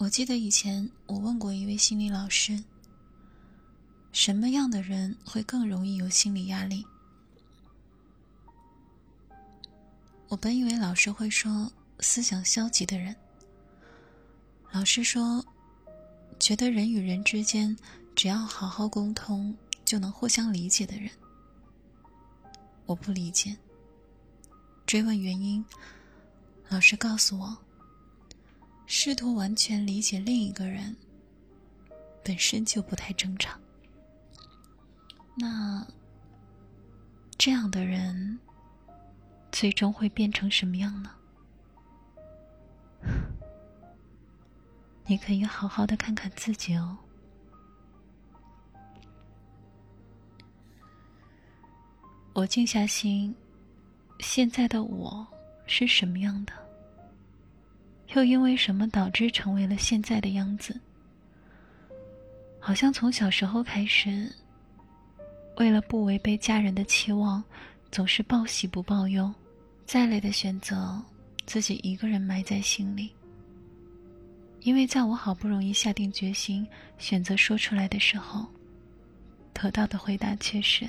我记得以前我问过一位心理老师，什么样的人会更容易有心理压力？我本以为老师会说思想消极的人。老师说，觉得人与人之间只要好好沟通就能互相理解的人。我不理解。追问原因，老师告诉我。试图完全理解另一个人，本身就不太正常。那这样的人，最终会变成什么样呢？你可以好好的看看自己哦。我静下心，现在的我是什么样的？又因为什么导致成为了现在的样子？好像从小时候开始，为了不违背家人的期望，总是报喜不报忧，再累的选择自己一个人埋在心里。因为在我好不容易下定决心选择说出来的时候，得到的回答却是：“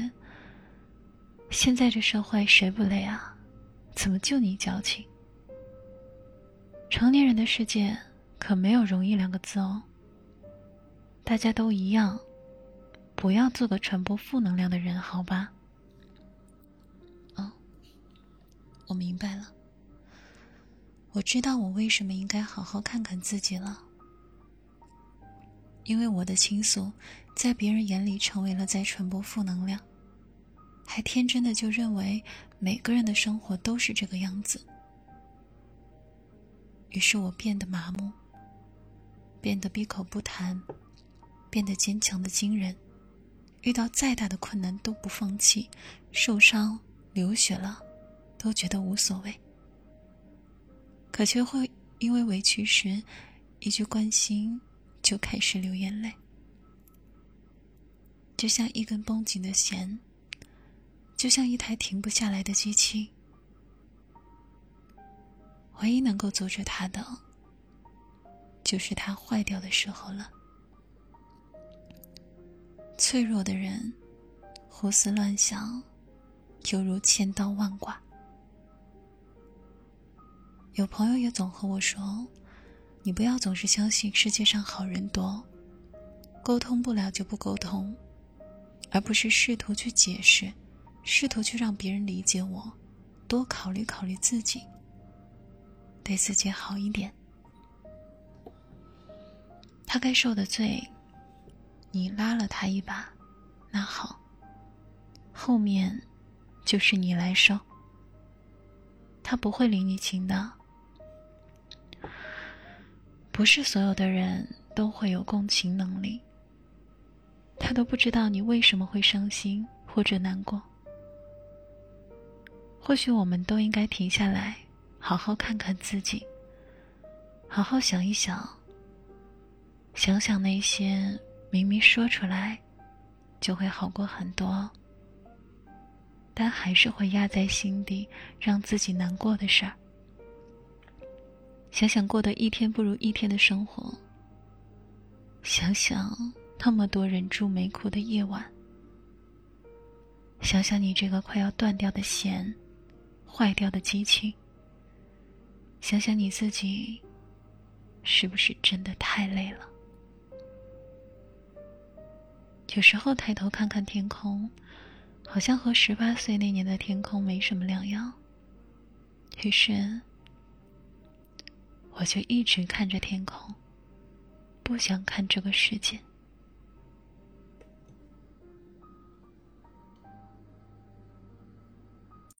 现在这社会谁不累啊？怎么就你矫情？”成年人的世界可没有容易两个字哦。大家都一样，不要做个传播负能量的人，好吧？哦，我明白了。我知道我为什么应该好好看看自己了，因为我的倾诉在别人眼里成为了在传播负能量，还天真的就认为每个人的生活都是这个样子。于是我变得麻木，变得闭口不谈，变得坚强的惊人，遇到再大的困难都不放弃，受伤流血了，都觉得无所谓。可却会因为委屈时一句关心就开始流眼泪，就像一根绷紧的弦，就像一台停不下来的机器。唯一能够阻止他的，就是他坏掉的时候了。脆弱的人，胡思乱想，犹如千刀万剐。有朋友也总和我说：“你不要总是相信世界上好人多，沟通不了就不沟通，而不是试图去解释，试图去让别人理解我，多考虑考虑自己。”对自己好一点。他该受的罪，你拉了他一把，那好，后面就是你来受。他不会领你情的。不是所有的人都会有共情能力，他都不知道你为什么会伤心或者难过。或许我们都应该停下来。好好看看自己，好好想一想，想想那些明明说出来就会好过很多，但还是会压在心底让自己难过的事儿。想想过得一天不如一天的生活，想想那么多人住没哭的夜晚，想想你这个快要断掉的弦，坏掉的机器。想想你自己，是不是真的太累了？有时候抬头看看天空，好像和十八岁那年的天空没什么两样。于是，我就一直看着天空，不想看这个世界。